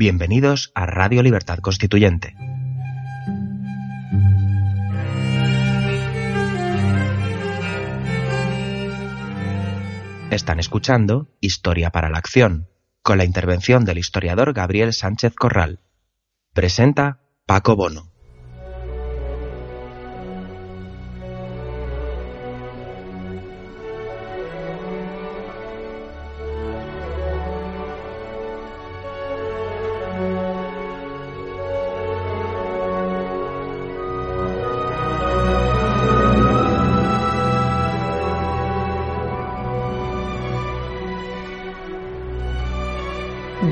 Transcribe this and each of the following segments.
Bienvenidos a Radio Libertad Constituyente. Están escuchando Historia para la Acción, con la intervención del historiador Gabriel Sánchez Corral. Presenta Paco Bono.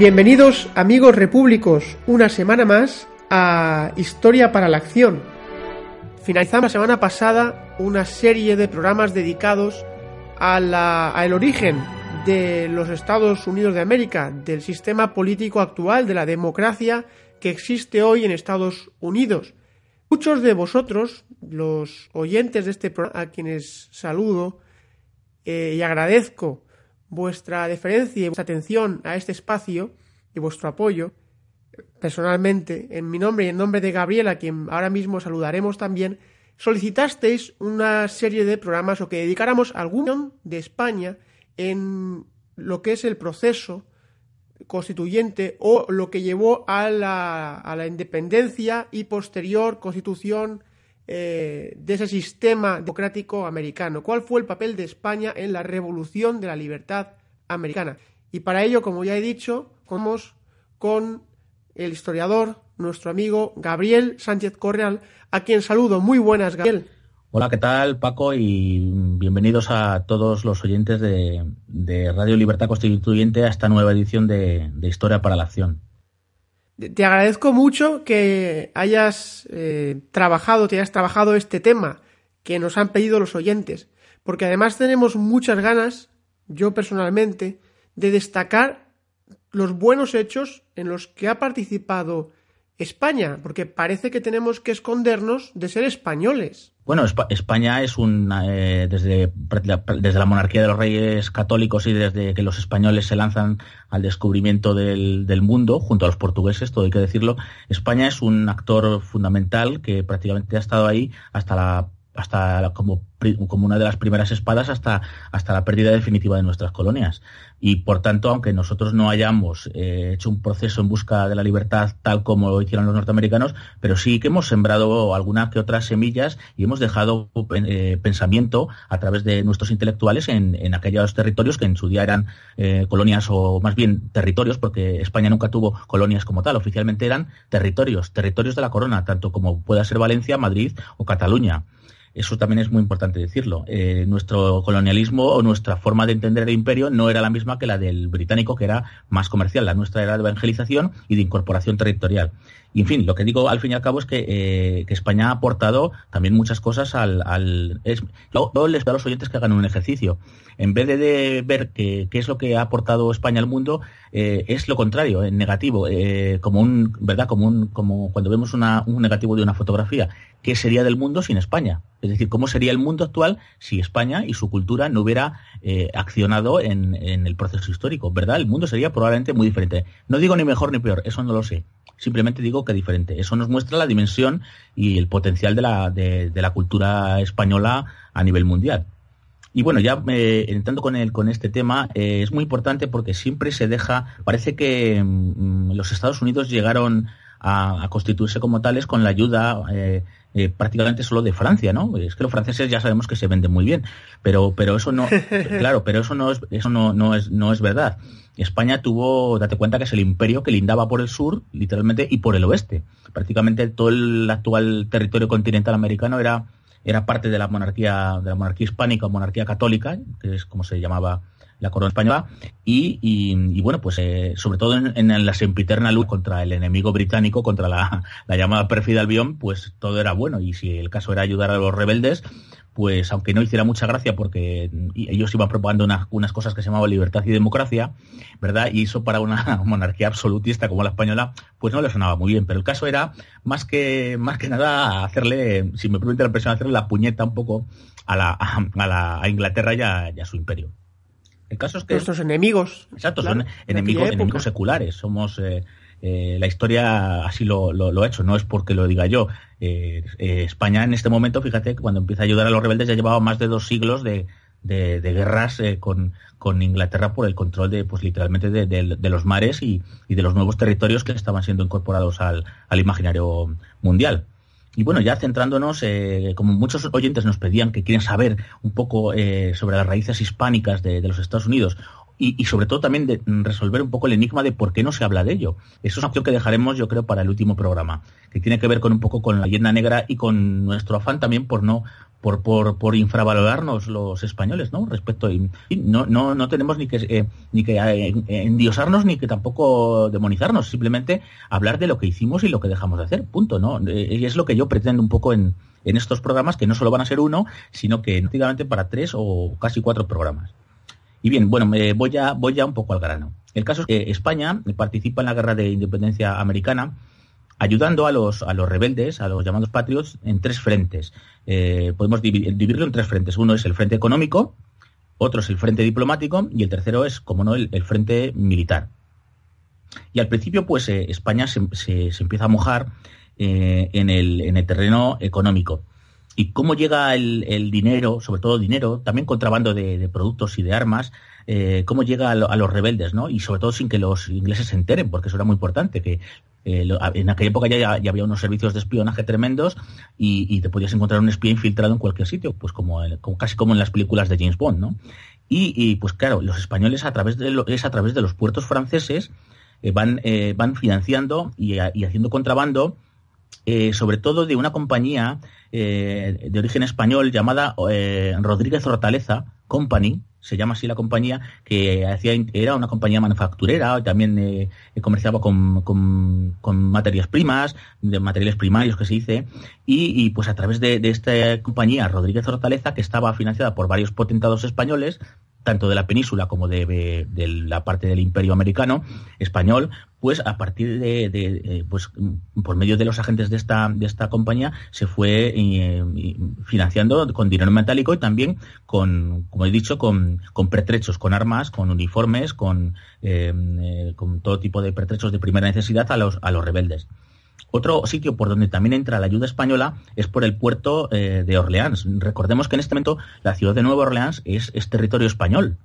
Bienvenidos amigos repúblicos una semana más a Historia para la Acción. Finalizamos la semana pasada una serie de programas dedicados al origen de los Estados Unidos de América, del sistema político actual, de la democracia que existe hoy en Estados Unidos. Muchos de vosotros, los oyentes de este programa, a quienes saludo eh, y agradezco vuestra deferencia y vuestra atención a este espacio y vuestro apoyo. Personalmente, en mi nombre y en nombre de Gabriela, quien ahora mismo saludaremos también, solicitasteis una serie de programas o que dedicáramos algún de España en lo que es el proceso constituyente o lo que llevó a la, a la independencia y posterior constitución eh, de ese sistema democrático americano. ¿Cuál fue el papel de España en la revolución de la libertad americana? Y para ello, como ya he dicho, vamos con el historiador, nuestro amigo Gabriel Sánchez Correal, a quien saludo. Muy buenas, Gabriel. Hola, ¿qué tal, Paco? Y bienvenidos a todos los oyentes de, Radio Libertad Constituyente a esta nueva edición de Historia para la Acción. Te agradezco mucho que hayas eh, trabajado, te hayas trabajado este tema que nos han pedido los oyentes, porque además tenemos muchas ganas, yo personalmente, de destacar los buenos hechos en los que ha participado España, porque parece que tenemos que escondernos de ser españoles. Bueno, España es un eh, desde, desde la monarquía de los reyes católicos y desde que los españoles se lanzan al descubrimiento del, del, mundo, junto a los portugueses, todo hay que decirlo, España es un actor fundamental que prácticamente ha estado ahí hasta la hasta como, como una de las primeras espadas hasta, hasta la pérdida definitiva de nuestras colonias. Y por tanto, aunque nosotros no hayamos eh, hecho un proceso en busca de la libertad tal como lo hicieron los norteamericanos, pero sí que hemos sembrado algunas que otras semillas y hemos dejado eh, pensamiento a través de nuestros intelectuales en, en, aquellos territorios que en su día eran eh, colonias o más bien territorios, porque España nunca tuvo colonias como tal, oficialmente eran territorios, territorios de la corona, tanto como pueda ser Valencia, Madrid o Cataluña. Eso también es muy importante decirlo. Eh, nuestro colonialismo o nuestra forma de entender el imperio no era la misma que la del británico, que era más comercial. La nuestra era de evangelización y de incorporación territorial. Y en fin, lo que digo al fin y al cabo es que, eh, España ha aportado también muchas cosas al. al luego, les pido a los oyentes que hagan un ejercicio. En vez de, ver qué, es lo que ha aportado España al mundo, eh, es lo contrario, en negativo, eh, como un, ¿verdad? Como un, como cuando vemos una, un negativo de una fotografía. ¿Qué sería del mundo sin España? Es decir, ¿cómo sería el mundo actual si España y su cultura no hubiera accionado en, en el proceso histórico? ¿Verdad? El mundo sería probablemente muy diferente. No digo ni mejor ni peor, eso no lo sé simplemente digo que diferente. Eso nos muestra la dimensión y el potencial de la, de, la cultura española a nivel mundial. Y bueno, ya eh, entrando con, el, con este tema, eh, es muy importante porque siempre se deja, parece que mm, los Estados Unidos llegaron a, constituirse como tales con la ayuda eh, eh, prácticamente solo de Francia, ¿no? Es que los franceses ya sabemos que se venden muy bien, pero, pero eso no, claro, pero eso no es, eso no, no es, no es verdad. España tuvo, date cuenta que es el imperio que lindaba por el sur, literalmente, y por el oeste. Prácticamente todo el actual territorio continental americano era, era parte de la monarquía, de la monarquía hispánica o monarquía católica, que es como se llamaba la corona española, y, y, bueno, pues eh, sobre todo en, la sempiterna lucha contra el enemigo británico, contra la, la llamada pérfida Albión, pues todo era bueno, y si el caso era ayudar a los rebeldes, pues aunque no hiciera mucha gracia porque ellos iban propagando unas, unas, cosas que se llamaban libertad y democracia, ¿verdad? Y eso para una monarquía absolutista como la española, pues no le sonaba muy bien. Pero el caso era más que, más que nada hacerle, si me permite la expresión, hacerle la puñeta un poco a, la, a, la, a Inglaterra y a, su imperio. El caso es que... Nuestros enemigos. Exacto, son enemigos, enemigos seculares. Somos... Eh, la historia así lo, lo, ha hecho, no es porque lo diga yo. España en este momento, fíjate, cuando empieza a ayudar a los rebeldes ya llevaba más de dos siglos de, de, guerras eh, con, con, Inglaterra por el control de, pues literalmente de, de los mares y, y, de los nuevos territorios que estaban siendo incorporados al, al imaginario mundial. Y bueno, ya centrándonos, eh, como muchos oyentes nos pedían que quieren saber un poco eh, sobre las raíces hispánicas de, los Estados Unidos y, sobre todo también de resolver un poco el enigma de por qué no se habla de ello. Eso es una opción que dejaremos, yo creo, para el último programa, que tiene que ver con un poco con la leyenda negra y con nuestro afán también por no por, por, por infravalorarnos los españoles, ¿no? Respecto y, no, no, no tenemos ni que eh, ni que eh, endiosarnos ni que tampoco demonizarnos, simplemente hablar de lo que hicimos y lo que dejamos de hacer, punto, ¿no? Eh, y es lo que yo pretendo un poco en, en estos programas, que no solo van a ser uno, sino que prácticamente para tres o casi cuatro programas. Y bien, bueno, me voy ya, voy ya un poco al grano. El caso es que España participa en la guerra de independencia americana ayudando a los, a los rebeldes, a los llamados patriots, en tres frentes. Eh, podemos dividirlo en tres frentes. Uno es el frente económico, otro es el frente diplomático y el tercero es, como no, el, frente militar. Y al principio, pues eh, España se, se, empieza a mojar eh, en, el, en el terreno económico y cómo llega el, dinero, sobre todo dinero, también contrabando de, productos y de armas, cómo llega a, los rebeldes, ¿no? Y sobre todo sin que los ingleses se enteren, porque eso era muy importante, que eh, en aquella época ya, había unos servicios de espionaje tremendos y, te podías encontrar un espía infiltrado en cualquier sitio, pues como, casi como en las películas de James Bond, ¿no? Y, pues claro, los españoles a través de es a través de los puertos franceses eh, van, van financiando y haciendo contrabando eh, sobre todo de una compañía eh, de origen español llamada eh, Rodríguez Hortaleza Company, se llama así la compañía, que hacía, era una compañía manufacturera, también comerciaba con, con, materias primas, de materiales primarios que se dice, y, pues a través de, de, esta compañía Rodríguez Hortaleza, que estaba financiada por varios potentados españoles, tanto de la península como de, la parte del imperio americano, español, pues a partir de, eh, pues por medio de los agentes de esta, de esta compañía se fue eh, financiando con dinero metálico y también con, como he dicho, con, con pertrechos, con armas, con uniformes, con, eh, con todo tipo de pertrechos de primera necesidad a los, a los rebeldes. Otro sitio por donde también entra la ayuda española es por el puerto eh, de Orleans. Recordemos que en este momento la ciudad de Nueva Orleans es, territorio español,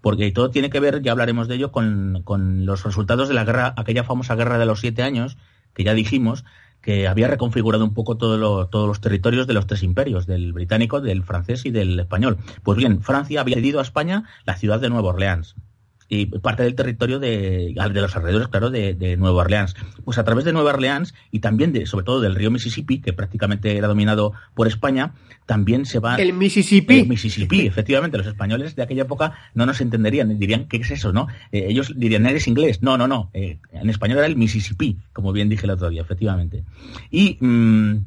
porque todo tiene que ver, ya hablaremos de ello, con, los resultados de la guerra, aquella famosa guerra de los siete años, que ya dijimos, que había reconfigurado un poco todos los territorios de los tres imperios, del británico, del francés y del español. Pues bien, Francia había cedido a España la ciudad de Nueva Orleans y parte del territorio de, de los alrededores, claro, de, de, Nueva Orleans. Pues a través de Nueva Orleans y también, de, sobre todo, del río Mississippi, que prácticamente era dominado por España, también se va... El Mississippi. El Mississippi, efectivamente. Los españoles de aquella época no nos entenderían, dirían, ¿qué es eso, no? Eh, ellos dirían, ¿eres inglés? No, no, no. Eh, en español era el Mississippi, como bien dije el otro día, efectivamente. Y... Mm,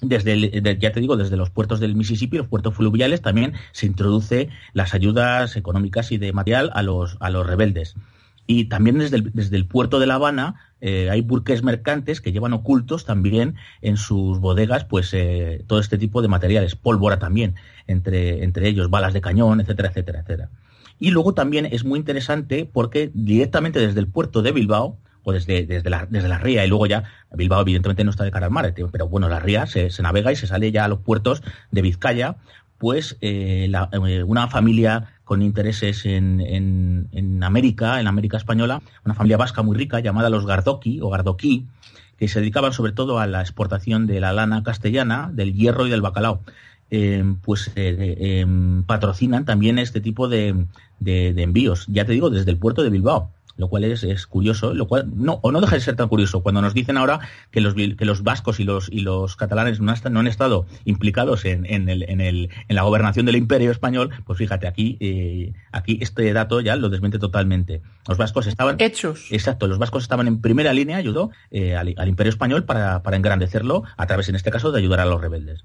desde ya te digo, desde los puertos del Mississippi, los puertos fluviales, también se introduce las ayudas económicas y de material a los, a los rebeldes. Y también desde el, desde el puerto de La Habana eh, hay burques mercantes que llevan ocultos también en sus bodegas pues eh, todo este tipo de materiales, pólvora también, entre, entre ellos balas de cañón, etcétera, etcétera, etcétera. Y luego también es muy interesante porque directamente desde el puerto de Bilbao, o desde, desde, la, desde la ría. Y luego ya Bilbao evidentemente no está de cara al mar, pero bueno, la ría se, navega y se sale ya a los puertos de Vizcaya, pues eh, eh, una familia con intereses en, en, en, América, en América española, una familia vasca muy rica llamada los Gardoki o Gardoquí, que se dedicaban sobre todo a la exportación de la lana castellana, del hierro y del bacalao. Eh, pues patrocinan también este tipo de, de envíos, ya te digo, desde el puerto de Bilbao lo cual es, es, curioso, lo cual no, o no deja de ser tan curioso cuando nos dicen ahora que los, que los vascos y los, y los catalanes no, han estado implicados en, en, el, en, el, en la gobernación del imperio español, pues fíjate, aquí, eh, aquí este dato ya lo desmente totalmente. Los vascos estaban... Hechos. Exacto, los vascos estaban en primera línea, ayudó eh, al, imperio español para, para engrandecerlo a través, en este caso, de ayudar a los rebeldes.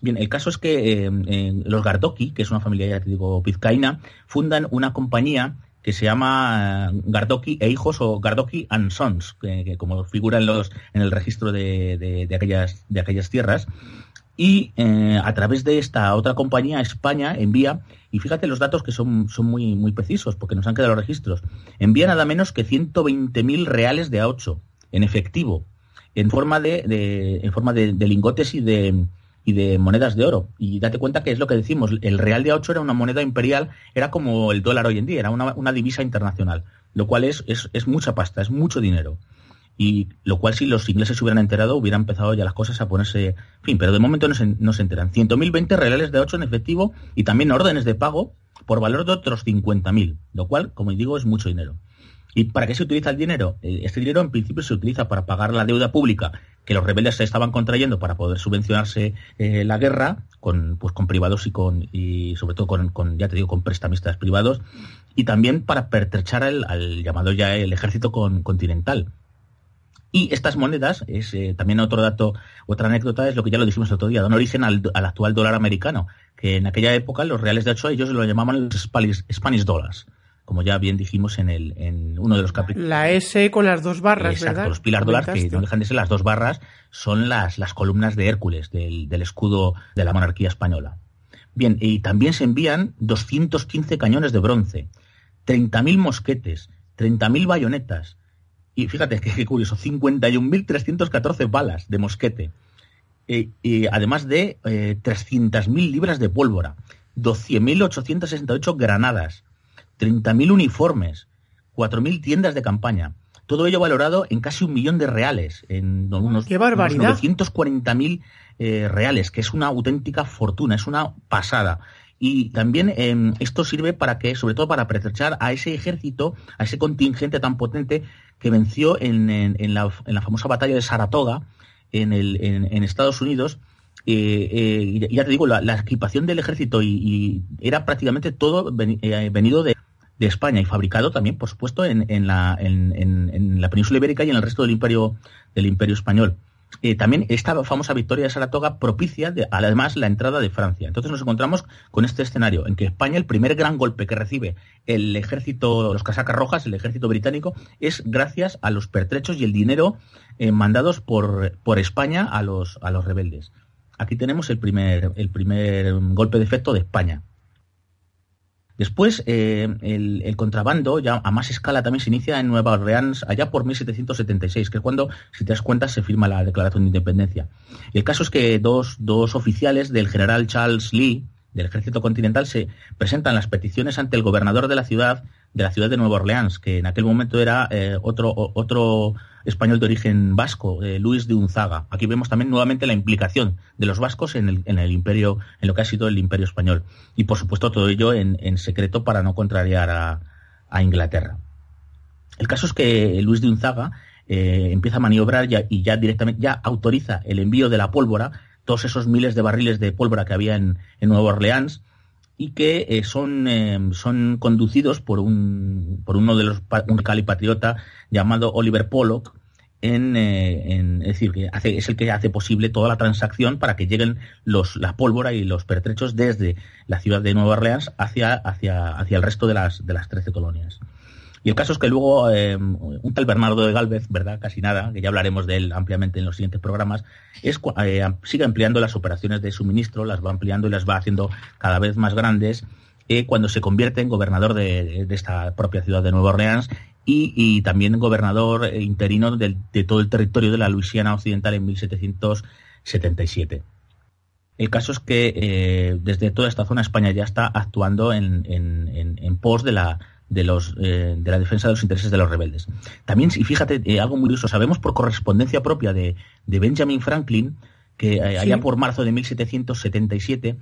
Bien, el caso es que eh, los Gardoki, que es una familia, ya te digo, pizcaína, fundan una compañía que se llama eh, Gardoki e hijos o Gardoki and Sons, que, como figura en, los, en el registro de, de, aquellas, de aquellas tierras, Y eh, a través de esta otra compañía, España envía, y fíjate los datos que son, son muy, muy precisos, porque nos han quedado los registros, envía nada menos que 120.000 reales de A8 en efectivo, en forma de, en forma de, lingotes y de, y de monedas de oro. Y date cuenta que es lo que decimos, el real de A8 era una moneda imperial, era como el dólar hoy en día, era una, una divisa internacional, lo cual es, es, es mucha pasta, es mucho dinero y lo cual si los ingleses se hubieran enterado hubieran empezado ya las cosas a ponerse, en fin, pero de momento no se, no se enteran. 100.020 reales de 8 en efectivo y también órdenes de pago por valor de otros 50.000, lo cual, como digo, es mucho dinero. ¿Y para qué se utiliza el dinero? Eh, este dinero en principio se utiliza para pagar la deuda pública que los rebeldes se estaban contrayendo para poder subvencionarse eh, la guerra con, pues, con privados y con y sobre todo con, con, ya te digo con prestamistas privados y también para pertrechar al, llamado ya el ejército continental y estas monedas, es eh, también otro dato, otra anécdota, es lo que ya lo dijimos el otro día, dan origen al, actual dólar americano, que en aquella época los reales de 8 ellos lo llamaban los Spanish, dollars, como ya bien dijimos en, el, en uno de los capítulos. La S con las dos barras, Exacto, los pilar dólares, que no dejan de ser las dos barras, son las, las columnas de Hércules, del, del escudo de la monarquía española. Bien, y también se envían 215 cañones de bronce, 30.000 mosquetes, 30.000 bayonetas, y fíjate qué curioso, 51.314 balas de mosquete. Eh, y además de eh, 300.000 libras de pólvora, 12.868 granadas, 30.000 uniformes, 4.000 tiendas de campaña. Todo ello valorado en casi un millón de reales, en unos, ¡Qué barbaridad! 940.000 eh, reales, que es una auténtica fortuna, es una pasada. Y también em, esto sirve para que, sobre todo para pretechar a ese ejército, a ese contingente tan potente que venció en, en, la, en la, famosa batalla de Saratoga en, el, en Estados Unidos. Eh, eh, ya te digo, la, equipación del ejército y, era prácticamente todo venido de, de, España y fabricado también, por supuesto, en, en, la, en, la península ibérica y en el resto del imperio, del imperio español. Eh, también esta famosa victoria de Saratoga propicia además la entrada de Francia. Entonces nos encontramos con este escenario en que España, el primer gran golpe que recibe el ejército, los casacas rojas, el ejército británico, es gracias a los pertrechos y el dinero eh, mandados por, por España a los, a los rebeldes. Aquí tenemos el primer, el primer golpe de efecto de España. Después, eh, el, contrabando, ya a más escala, también se inicia en Nueva Orleans allá por 1776, que es cuando, si te das cuenta, se firma la Declaración de Independencia. El caso es que dos, dos oficiales del general Charles Lee, del ejército continental, se presentan las peticiones ante el gobernador de la ciudad, de la ciudad de Nueva Orleans, que en aquel momento era eh, otro, otro español de origen vasco, eh, Luis de Unzaga. Aquí vemos también nuevamente la implicación de los vascos en el, en el imperio, en lo que ha sido el imperio español. Y por supuesto todo ello en, en secreto para no contrariar a, a, Inglaterra. El caso es que Luis de Unzaga eh, empieza a maniobrar y ya directamente ya autoriza el envío de la pólvora, todos esos miles de barriles de pólvora que había en, en Nueva Orleans, y que eh, son, eh, son conducidos por, un, por uno de los, un cali patriota llamado Oliver Pollock, en, eh, en, es decir, que hace, es el que hace posible toda la transacción para que lleguen los, la pólvora y los pertrechos desde la ciudad de Nueva Orleans hacia, hacia, hacia el resto de las, de las 13 colonias. Y el caso es que luego eh, un tal Bernardo de Galvez, ¿verdad? Casi nada, que ya hablaremos de él ampliamente en los siguientes programas, es, eh, sigue ampliando las operaciones de suministro, las va ampliando y las va haciendo cada vez más grandes. Eh, cuando se convierte en gobernador de, esta propia ciudad de Nueva Orleans y, también gobernador interino de, todo el territorio de la Luisiana Occidental en 1777. El caso es que desde toda esta zona España ya está actuando en, en pos de la, de, los, eh, de la defensa de los intereses de los rebeldes. También, y fíjate, eh, algo muy curioso, sabemos por correspondencia propia de, de Benjamin Franklin, que eh, allá por marzo de 1777,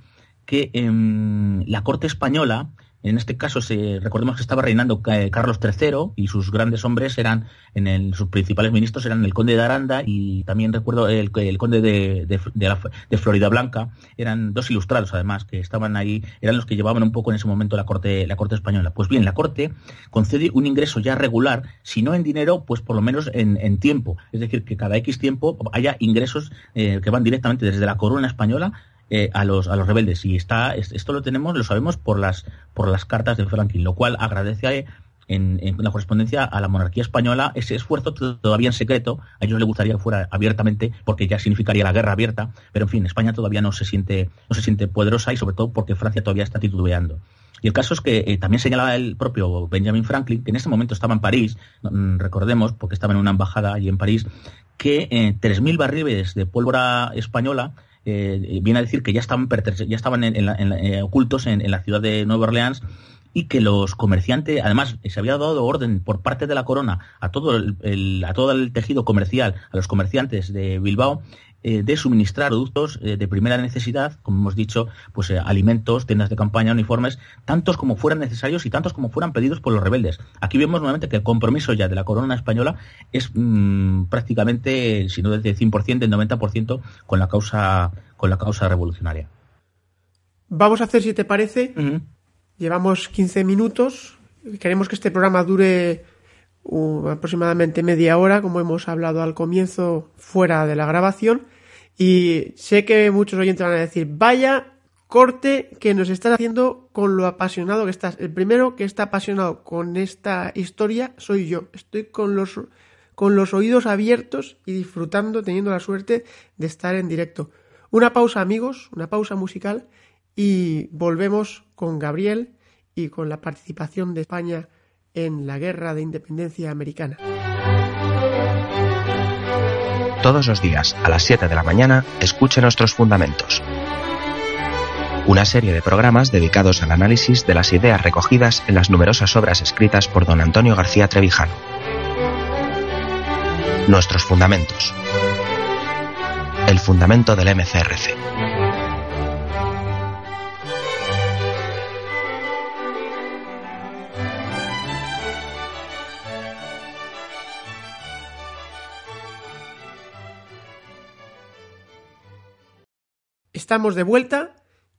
que en la corte española en este caso, se, recordemos que estaba reinando eh, Carlos III y sus grandes hombres eran, en el, sus principales ministros eran el conde de Aranda y también recuerdo el, conde de, Florida Blanca. Eran dos ilustrados, además, que estaban ahí, eran los que llevaban un poco en ese momento la corte, la corte española. Pues bien, la corte concede un ingreso ya regular, si no en dinero, pues por lo menos en, tiempo. Es decir, que cada X tiempo haya ingresos eh, que van directamente desde la corona española eh, a, los, a los rebeldes. Y está, esto lo tenemos, lo sabemos por las, por las cartas de Franklin, lo cual agradece en, la correspondencia a la monarquía española ese esfuerzo todavía en secreto. A ellos les gustaría que fuera abiertamente porque ya significaría la guerra abierta, pero en fin, España todavía no se siente, no se siente poderosa y sobre todo porque Francia todavía está titubeando. Y el caso es que eh, también señalaba el propio Benjamin Franklin, que en ese momento estaba en París, mm, recordemos, porque estaba en una embajada allí en París, que eh, 3.000 barriles de pólvora española eh, viene a decir que ya estaban, ya estaban eh, ocultos en, la ciudad de Nueva Orleans y que los comerciantes, además, se había dado orden por parte de la corona a todo el, a todo el tejido comercial, a los comerciantes de Bilbao, eh, de suministrar productos eh, de primera necesidad, como hemos dicho, pues eh, alimentos, tiendas de campaña, uniformes, tantos como fueran necesarios y tantos como fueran pedidos por los rebeldes. Aquí vemos nuevamente que el compromiso ya de la corona española es mm, prácticamente, si no del 100%, del 90% con la causa con la causa revolucionaria. Vamos a hacer, si te parece, Llevamos 15 minutos. Queremos que este programa dure aproximadamente media hora, como hemos hablado al comienzo, fuera de la grabación. Y sé que muchos oyentes van a decir, vaya corte que nos estás haciendo con lo apasionado que estás. El primero que está apasionado con esta historia soy yo. Estoy con los, con los oídos abiertos y disfrutando, teniendo la suerte de estar en directo. Una pausa amigos, una pausa musical y volvemos con Gabriel y con la participación de España en la Guerra de Independencia Americana. Todos los días a las 7 de la mañana escuche nuestros fundamentos. Una serie de programas dedicados al análisis de las ideas recogidas en las numerosas obras escritas por don Antonio García Trevijano. Nuestros fundamentos. El fundamento del MCRC. Estamos de vuelta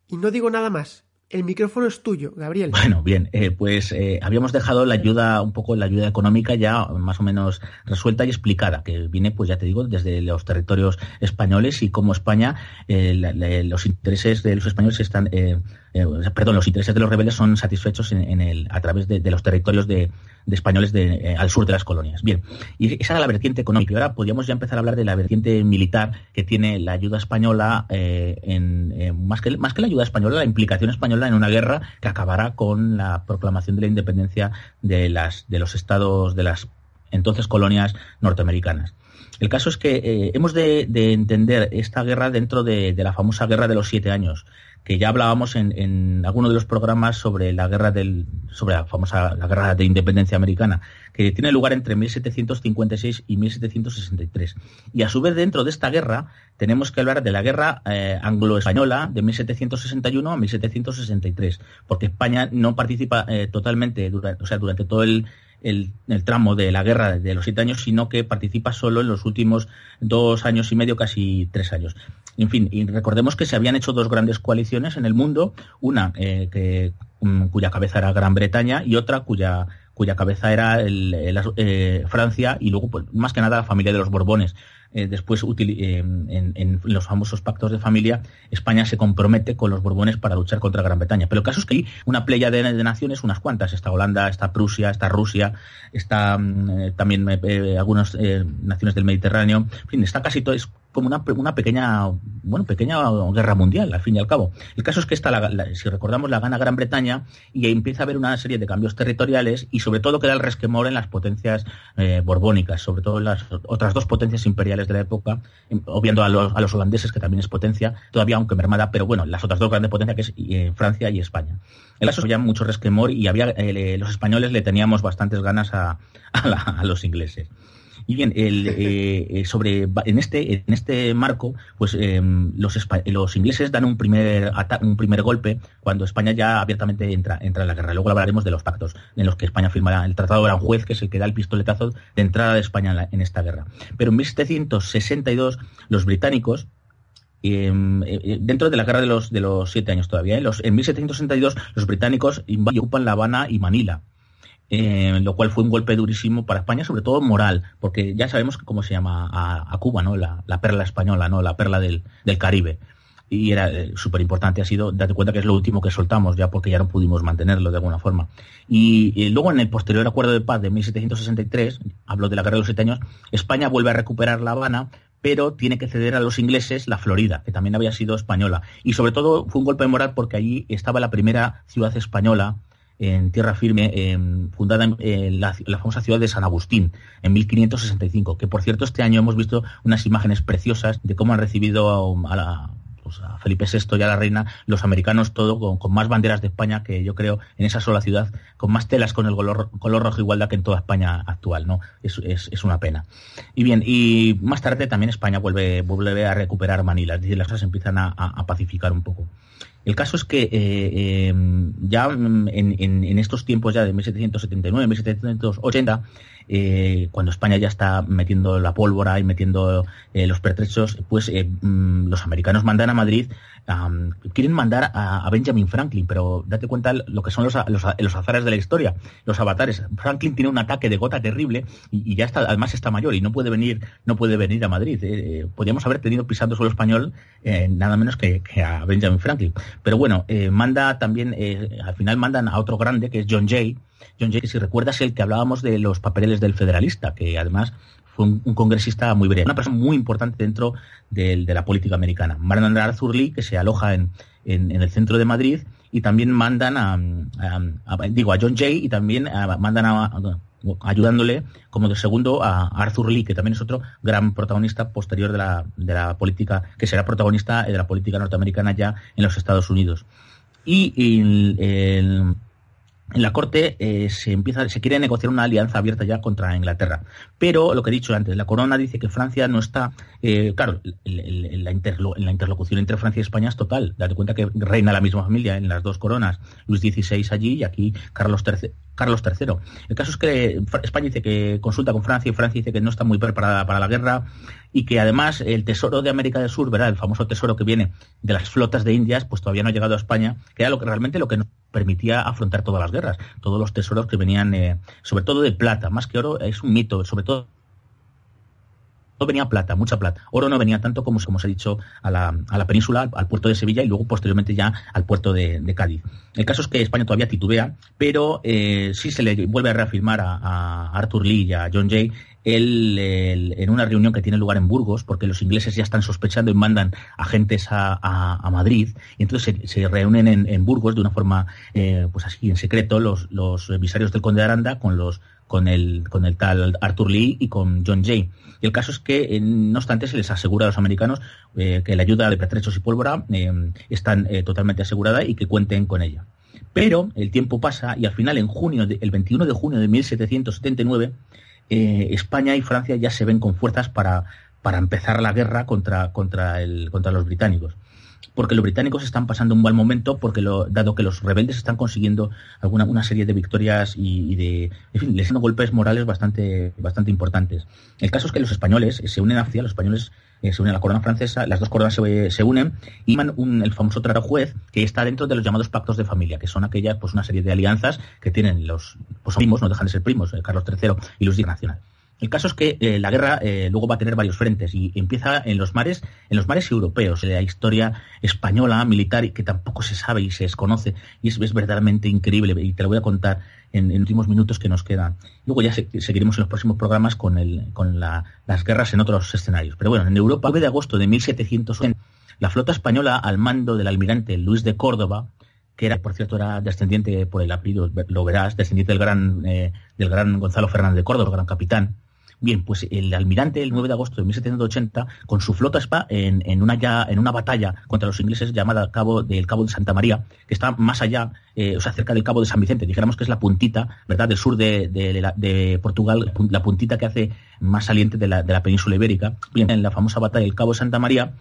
y no digo nada más. El micrófono es tuyo, Gabriel. Bueno, bien, eh, pues eh, habíamos dejado la ayuda, un poco la ayuda económica ya más o menos resuelta y explicada, que viene, pues ya te digo, desde los territorios españoles y cómo España, eh, los intereses de los españoles están eh, perdón, los intereses de los rebeldes son satisfechos en, el, a través de, los territorios de, españoles de, eh, al sur de las colonias. Bien, y esa era la vertiente económica. Y ahora podríamos ya empezar a hablar de la vertiente militar que tiene la ayuda española, eh, en, más, que, más que la ayuda española, la implicación española en una guerra que acabará con la proclamación de la independencia de, las, de los estados, de las entonces colonias norteamericanas. El caso es que hemos de, entender esta guerra dentro de, la famosa guerra de los siete años, que ya hablábamos en, en alguno de los programas sobre la guerra del, sobre la famosa la guerra de independencia americana, que tiene lugar entre 1756 y 1763. Y a su vez, dentro de esta guerra, tenemos que hablar de la guerra eh, anglo-española de 1761 a 1763, porque España no participa eh, totalmente, durante, o sea, durante todo el, el, tramo de la guerra de los siete años, sino que participa solo en los últimos dos años y medio, casi tres años. En fin, y recordemos que se habían hecho dos grandes coaliciones en el mundo, una eh, que, mm, cuya cabeza era Gran Bretaña y otra cuya cuya cabeza era el, eh, Francia y luego, pues, más que nada, la familia de los Borbones. Eh, después, eh, en, los famosos pactos de familia, España se compromete con los Borbones para luchar contra Gran Bretaña. Pero el caso es que hay una playa de, naciones, unas cuantas. Está Holanda, está Prusia, está Rusia, está mm, también algunas naciones del Mediterráneo. En fin, está casi todo, como una, una, pequeña, bueno, pequeña guerra mundial, al fin y al cabo. El caso es que esta, si recordamos, la gana Gran Bretaña y empieza a haber una serie de cambios territoriales y sobre todo queda el resquemor en las potencias eh, borbónicas, sobre todo en las otras dos potencias imperiales de la época, em, obviando a los, a los holandeses, que también es potencia, todavía aunque mermada, pero bueno, las otras dos grandes potencias que es eh, Francia y España. El caso había mucho resquemor y había, eh, los españoles le teníamos bastantes ganas a, a los ingleses. Y bien, el, eh, eh, sobre, en, este, en este marco, pues em, los, los ingleses dan un primer, un primer golpe cuando España ya abiertamente entra, entra en la guerra. Luego hablaremos de los pactos en los que España firma el Tratado de Aranjuez, que es el que da el pistoletazo de entrada de España en, esta guerra. Pero en 1762 los británicos em, eh, dentro de la guerra de los, de los siete años todavía. Los, en 1762 los británicos ocupan La Habana y Manila. Eh, lo cual fue un golpe durísimo para España, sobre todo moral, porque ya sabemos cómo se llama a, Cuba, ¿no? La, perla española, ¿no? La perla del, Caribe. y era eh, súper importante, ha sido, date cuenta que es lo último que soltamos ya porque ya no pudimos mantenerlo de alguna forma. Y, luego en el posterior acuerdo de paz de 1763, hablo de la guerra de los siete años, España vuelve a recuperar La Habana, pero tiene que ceder a los ingleses la Florida, que también había sido española. Y sobre todo fue un golpe moral porque allí estaba la primera ciudad española en tierra firme, fundada en la, famosa ciudad de San Agustín, en 1565, que por cierto este año hemos visto unas imágenes preciosas de cómo han recibido a, la, pues Felipe VI y a la reina, los americanos todo con, más banderas de España que yo creo en esa sola ciudad, con más telas con el color, color rojo igualdad que en toda España actual, ¿no? Es, una pena. Y bien, y más tarde también España vuelve, vuelve a recuperar Manila, las cosas empiezan a pacificar un poco. El caso es que eh, em, ya en, estos tiempos ya de 1779, 1780, eh, cuando España ya está metiendo la pólvora y metiendo eh, los pertrechos, pues mm, los americanos mandan a Madrid quieren mandar a, Benjamin Franklin, pero date cuenta lo que son los, los, azares de la historia, los avatares. Franklin tiene un ataque de gota terrible y, ya está, además está mayor y no puede venir, no puede venir a Madrid. Eh, eh, podríamos haber tenido pisando suelo español eh, nada menos que, a Benjamin Franklin. Pero bueno, manda también, al final mandan a otro grande que es John Jay. John Jay, si recuerdas, el que hablábamos de los papeles del federalista, que además fue un, congresista muy breve, una persona muy importante dentro de, la política americana. Mandan a Arthur Lee, que se aloja en, el centro de Madrid, y también mandan a, digo, a John Jay y también mandan a, ayudándole como de segundo a Arthur Lee, que también es otro gran protagonista posterior de la, de la política, que será protagonista de la política norteamericana ya en los Estados Unidos. Y el, en la Corte eh, se empieza, se quiere negociar una alianza abierta ya contra Inglaterra. Pero lo que he dicho antes, la corona dice que Francia no está, eh, claro, la, interlocución entre Francia y España es total. Date cuenta que reina la misma familia en las dos coronas, Luis XVI allí y aquí Carlos III. Carlos III. El caso es que España dice que consulta con Francia y Francia dice que no está muy preparada para la guerra y que además el tesoro de América del Sur, ¿verdad? El famoso tesoro que viene de las flotas de Indias, pues todavía no ha llegado a España, que era lo que realmente lo que nos permitía afrontar todas las guerras, todos los tesoros que venían, eh, sobre todo de plata, más que oro, es un mito, sobre todo no venía plata, mucha plata. Oro no venía tanto como, como se ha dicho a la, a la península, al, puerto de Sevilla y luego posteriormente ya al puerto de, Cádiz. El caso es que España todavía titubea, pero eh, sí se le vuelve a reafirmar a, Arthur Lee y a John Jay el, en una reunión que tiene lugar en Burgos, porque los ingleses ya están sospechando y mandan agentes a, a, Madrid, y entonces se, reúnen en, Burgos de una forma, eh, pues así, en secreto, los, los emisarios del conde de Aranda con los con el, con el tal Arthur Lee y con John Jay. Y el caso es que, no obstante, se les asegura a los americanos eh, que la ayuda de pertrechos y pólvora eh, están eh, totalmente asegurada y que cuenten con ella. Pero el tiempo pasa y al final, en junio, el 21 de junio de 1779, España y Francia ya se ven con fuerzas para, para empezar la guerra contra, contra, el, contra los británicos porque los británicos están pasando un mal momento, porque lo, dado que los rebeldes están consiguiendo alguna una serie de victorias y, de, en fin, les dando golpes morales bastante, bastante importantes. El caso es que los españoles se unen hacia, los españoles eh, se unen a la corona francesa, las dos coronas se, unen y el famoso Traro Juez, que está dentro de los llamados pactos de familia, que son aquellas, pues una serie de alianzas que tienen los pues, primos, no dejan de ser primos, eh, Carlos III y Luis Nacional. El caso es que eh, la guerra eh, luego va a tener varios frentes y empieza en los mares, en los mares europeos, la historia española militar que tampoco se sabe y se desconoce y es, verdaderamente increíble y te lo voy a contar en, los últimos minutos que nos quedan. Luego ya seguiremos en los próximos programas con, el, con las guerras en otros escenarios. Pero bueno, en Europa, el 9 de agosto de 1700, la flota española al mando del almirante Luis de Córdoba, que era, por cierto, era descendiente por el apellido, lo verás, descendiente del gran, eh, del gran Gonzalo Fernández de Córdoba, gran capitán, Bien, pues el almirante, el 9 de agosto de 1780, con su flota spa en, una, ya, en una batalla contra los ingleses llamada Cabo del Cabo de Santa María, que está más allá, eh, o sea, cerca del Cabo de San Vicente, dijéramos que es la puntita, ¿verdad?, del sur de, de, Portugal, la puntita que hace más saliente de la, de la península ibérica. Bien, en la famosa batalla del Cabo de Santa María,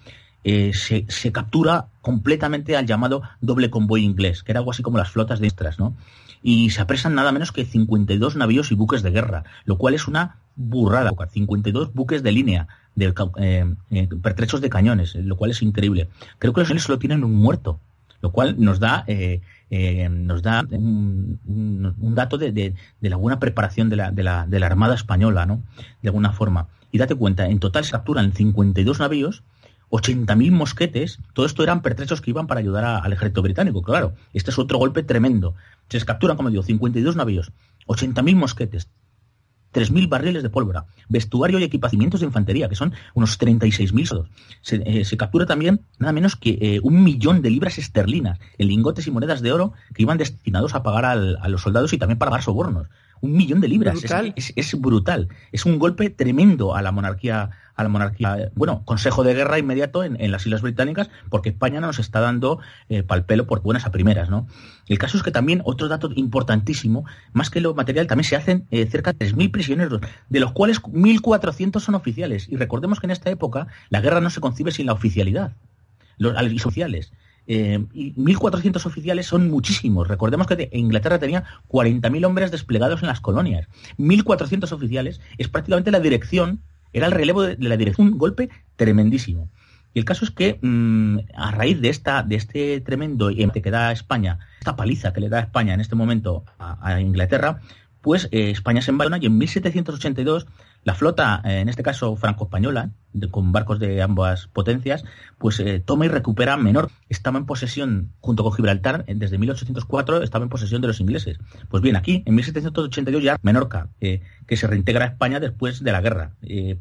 eh, se, se, captura completamente al llamado doble convoy inglés, que era algo así como las flotas de extras, ¿no? Y se apresan nada menos que 52 navíos y buques de guerra, lo cual es una burrada, 52 buques de línea, de eh, eh, pertrechos de cañones, lo cual es increíble. Creo que los ingleses solo tienen un muerto, lo cual nos da eh, nos da un, dato de, la buena preparación de la, de, la, de la Armada Española, ¿no? De alguna forma. Y date cuenta, en total se capturan 52 navíos, 80.000 mosquetes, todo esto eran pertrechos que iban para ayudar al ejército británico, claro. Este es otro golpe tremendo. Se capturan, como digo, 52 navíos, 80.000 mosquetes, 3.000 barriles de pólvora, vestuario y equipamientos de infantería, que son unos 36.000 soldados. Se, eh, se, captura también nada menos que eh, un millón de libras esterlinas en lingotes y monedas de oro que iban destinados a pagar al, a los soldados y también para pagar sobornos. Un millón de libras. Brutal. Es, es, es, brutal. Es un golpe tremendo a la monarquía, a la monarquía. Bueno, consejo de guerra inmediato en, en las Islas Británicas, porque España no nos está dando eh, pal pelo por buenas a primeras, ¿no? El caso es que también, otro dato importantísimo, más que lo material, también se hacen eh, cerca de 3.000 prisioneros, de los cuales 1.400 son oficiales. Y recordemos que en esta época la guerra no se concibe sin la oficialidad. Los oficiales. Eh, y 1.400 oficiales son muchísimos. Recordemos que Inglaterra tenía 40.000 hombres desplegados en las colonias. 1.400 oficiales es prácticamente la dirección, era el relevo de, la dirección, un golpe tremendísimo. Y el caso es que mmm, a raíz de esta, de este tremendo que da España, esta paliza que le da España en este momento a, Inglaterra, pues eh, España se invadió y en 1782 la flota, eh, en este caso franco-española, con barcos de ambas potencias, pues eh, toma y recupera Menorca. Estaba en posesión, junto con Gibraltar, eh, desde 1804 estaba en posesión de los ingleses. Pues bien, aquí, en 1782 ya Menorca, eh, que se reintegra a España después de la guerra.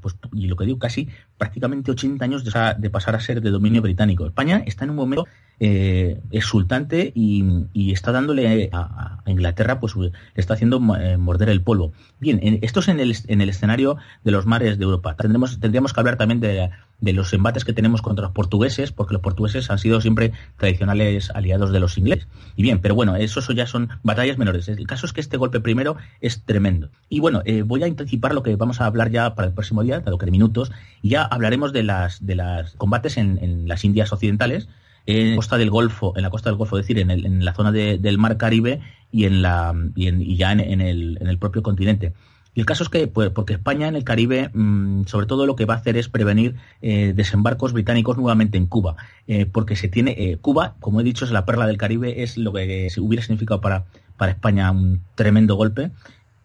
pues, y lo que digo, casi prácticamente 80 años de, pasar a ser de dominio británico. España está en un momento exultante y, y, está dándole a, a, Inglaterra, pues le está haciendo morder el polvo. Bien, en, esto es en el, en el escenario de los mares de Europa. Tendremos, tendríamos que hablar también de, los embates que tenemos contra los portugueses, porque los portugueses han sido siempre tradicionales aliados de los ingleses. Y bien, pero bueno, eso, eso ya son batallas menores. El caso es que este golpe primero es tremendo. Y bueno, eh, voy a anticipar lo que vamos a hablar ya para el próximo día, dado que de minutos, y ya hablaremos de las de las combates en, las Indias occidentales, en la costa del Golfo, en la costa del Golfo, es decir, en, en la zona de, del Mar Caribe y en la y, en, y ya en, el, en el propio continente. Y el caso es que, pues, porque España en el Caribe, mmm, sobre todo lo que va a hacer es prevenir eh, desembarcos británicos nuevamente en Cuba, eh, porque se tiene eh, Cuba, como he dicho, es la perla del Caribe, es lo que hubiera significado para, para España un tremendo golpe.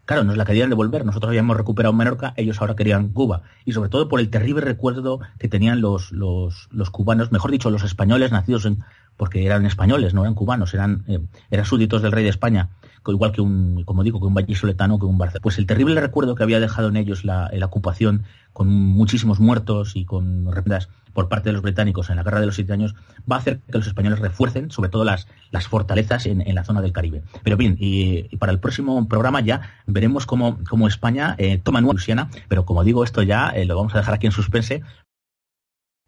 Claro, nos la querían devolver, nosotros habíamos recuperado Menorca, ellos ahora querían Cuba. Y sobre todo por el terrible recuerdo que tenían los, los, los cubanos, mejor dicho, los españoles nacidos en, porque eran españoles, no eran cubanos, eran, eh, eran súbditos del rey de España, igual que un, como digo, que un vallisoletano, que un Barcelona. Pues el terrible recuerdo que había dejado en ellos la, la ocupación, con muchísimos muertos y con reprendas por parte de los británicos en la guerra de los siete años, va a hacer que los españoles refuercen, sobre todo las, las fortalezas en, en la zona del Caribe. Pero bien, y, y, para el próximo programa ya veremos cómo, cómo España eh, toma Nueva Luisiana, pero como digo, esto ya eh, lo vamos a dejar aquí en suspense.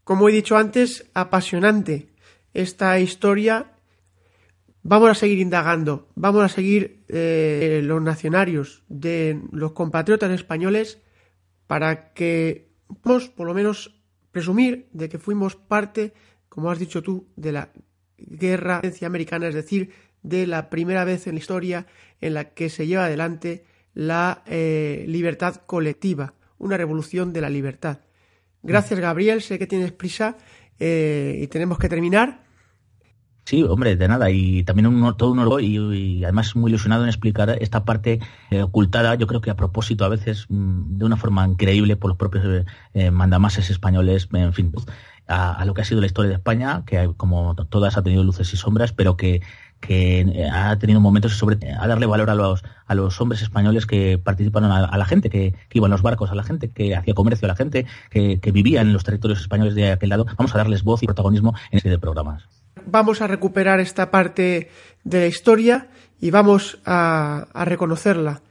Como he dicho antes, apasionante esta historia vamos a seguir indagando, vamos a seguir eh, los nacionarios de los compatriotas españoles para que podamos por lo menos presumir de que fuimos parte, como has dicho tú, de la guerra americana, es decir, de la primera vez en la historia en la que se lleva adelante la eh, libertad colectiva, una revolución de la libertad. Gracias, Gabriel. Sé que tienes prisa eh, y tenemos que terminar. Sí, hombre, de nada. Y también un, todo un orgullo y, y, además muy ilusionado en explicar esta parte eh, ocultada, yo creo que a propósito a veces mmm, de una forma increíble por los propios eh, mandamases españoles, en fin, a, a, lo que ha sido la historia de España, que como todas ha tenido luces y sombras, pero que que eh, ha tenido momentos sobre a darle valor a los a los hombres españoles que participaron a, la gente que, iban los barcos a la gente que hacía comercio a la gente que, que vivía en los territorios españoles de aquel lado. Vamos a darles voz y protagonismo en este de programas vamos a recuperar esta parte de la historia y vamos a, a, reconocerla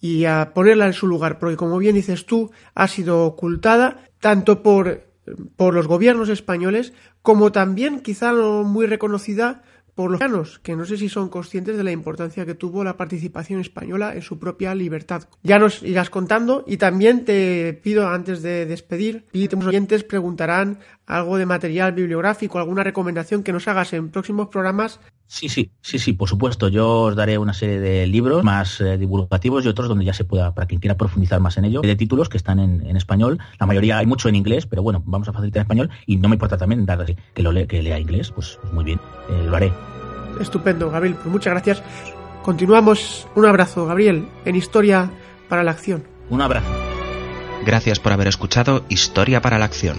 y a ponerla en su lugar, porque como bien dices tú, ha sido ocultada tanto por, por los gobiernos españoles como también quizá no muy reconocida por los ciudadanos, que no sé si son conscientes de la importancia que tuvo la participación española en su propia libertad. Ya nos irás contando y también te pido antes de despedir, y los oyentes preguntarán algo de material bibliográfico, alguna recomendación que nos hagas en próximos programas. Sí, sí, sí, sí, por supuesto. Yo os daré una serie de libros más eh, divulgativos y otros donde ya se pueda, para quien quiera profundizar más en ello, de títulos que están en, en, español. La mayoría hay mucho en inglés, pero bueno, vamos a facilitar en español y no me importa también dar que lo le, que lea inglés, pues, pues muy bien, eh, lo haré. Estupendo, Gabriel. Pues muchas gracias. Continuamos. Un abrazo, Gabriel, en Historia para la Acción. Un abrazo. Gracias por haber escuchado Historia para la Acción.